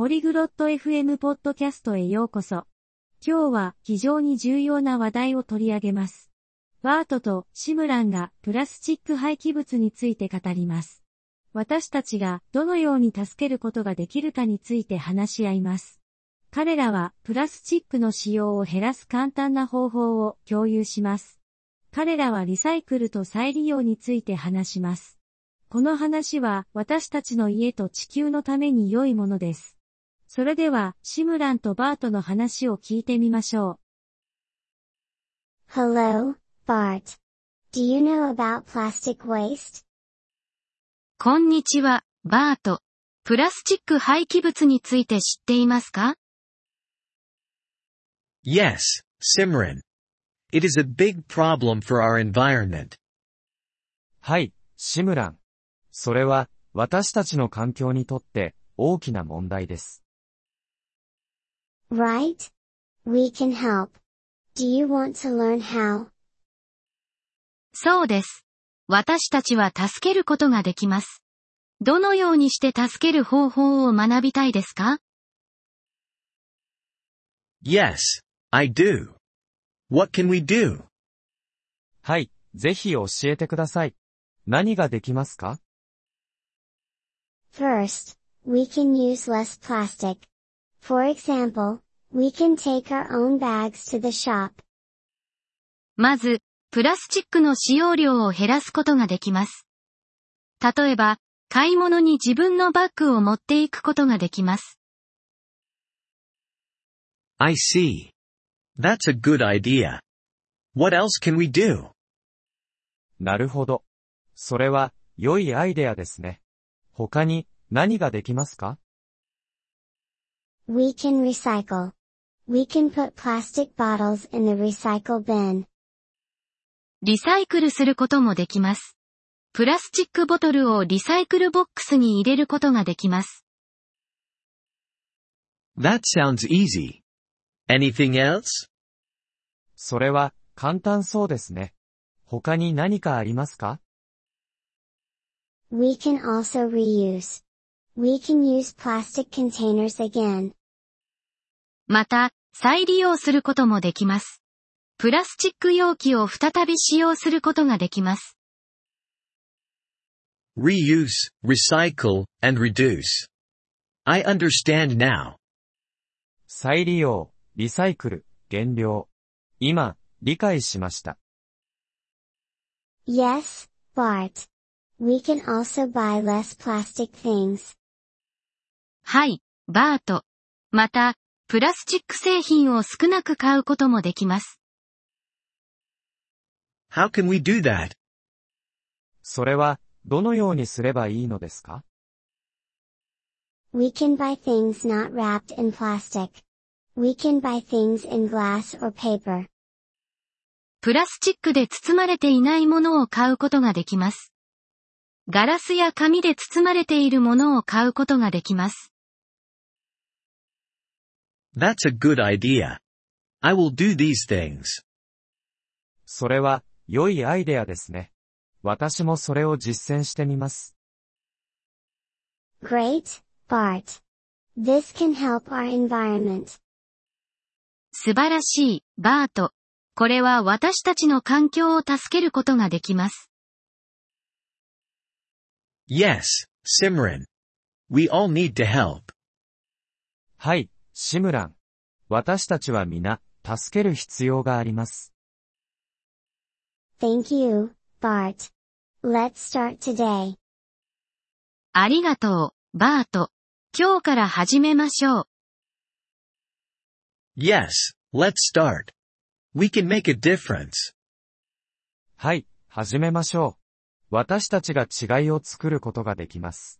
ポリグロット FM ポッドキャストへようこそ。今日は非常に重要な話題を取り上げます。バートとシムランがプラスチック廃棄物について語ります。私たちがどのように助けることができるかについて話し合います。彼らはプラスチックの使用を減らす簡単な方法を共有します。彼らはリサイクルと再利用について話します。この話は私たちの家と地球のために良いものです。それでは、シムランとバートの話を聞いてみましょう。Hello, Bart. Do you know about plastic waste? こんにちは、バート。プラスチック廃棄物について知っていますか？Yes, Simran. It is a big problem for our environment. はい、シムラン。それは、私たちの環境にとって大きな問題です。Right? We can help. Do you want to learn how? そうです。私たちは助けることができます。どのようにして助ける方法を学びたいですか Yes, I do. What can we do? はい、ぜひ教えてください。何ができますか First, we can use less plastic. For example, we can take our own bags to the shop. まず、プラスチックの使用量を減らすことができます。例えば、買い物に自分のバッグを持っていくことができます。I see. That's a good idea. What else can we do? なるほど。それは、良いアイデアですね。他に、何ができますか ?We can recycle. We can put plastic bottles in the recycle bin. リサイクルすることもできます。プラスチックボトルをリサイクルボックスに入れることができます。That sounds easy. Anything else? それは簡単そうですね。他に何かありますか ?We can also reuse. We can use plastic containers again. また、再利用することもできます。プラスチック容器を再び使用することができます。reuse, recycle, and reduce. I understand now. 再利用、リサイクル、減量。今、理解しました。Yes, Bart. We can also buy less plastic things. はい、バート。また、プラスチック製品を少なく買うこともできます。How can we do that? それは、どのようにすればいいのですか？We can buy things not wrapped in plastic. We can buy things in glass or paper. プラスチックで包まれていないものを買うことができます。ガラスや紙で包まれているものを買うことができます。That's a good idea. I will do these things. それは良いアイデアですね。私もそれを実践してみます。Great, Bart. This can help our environment. 素晴らしい、バート。これは私たちの環境を助けることができます。Yes, Simran. We all need to help. はい、シムラン。私たちは皆、助ける必要があります。Thank you, Bart. Let's start today. ありがとう、バート。今日から始めましょう。Yes, let's start. We can make a difference. はい、始めましょう。私たちが違いを作ることができます。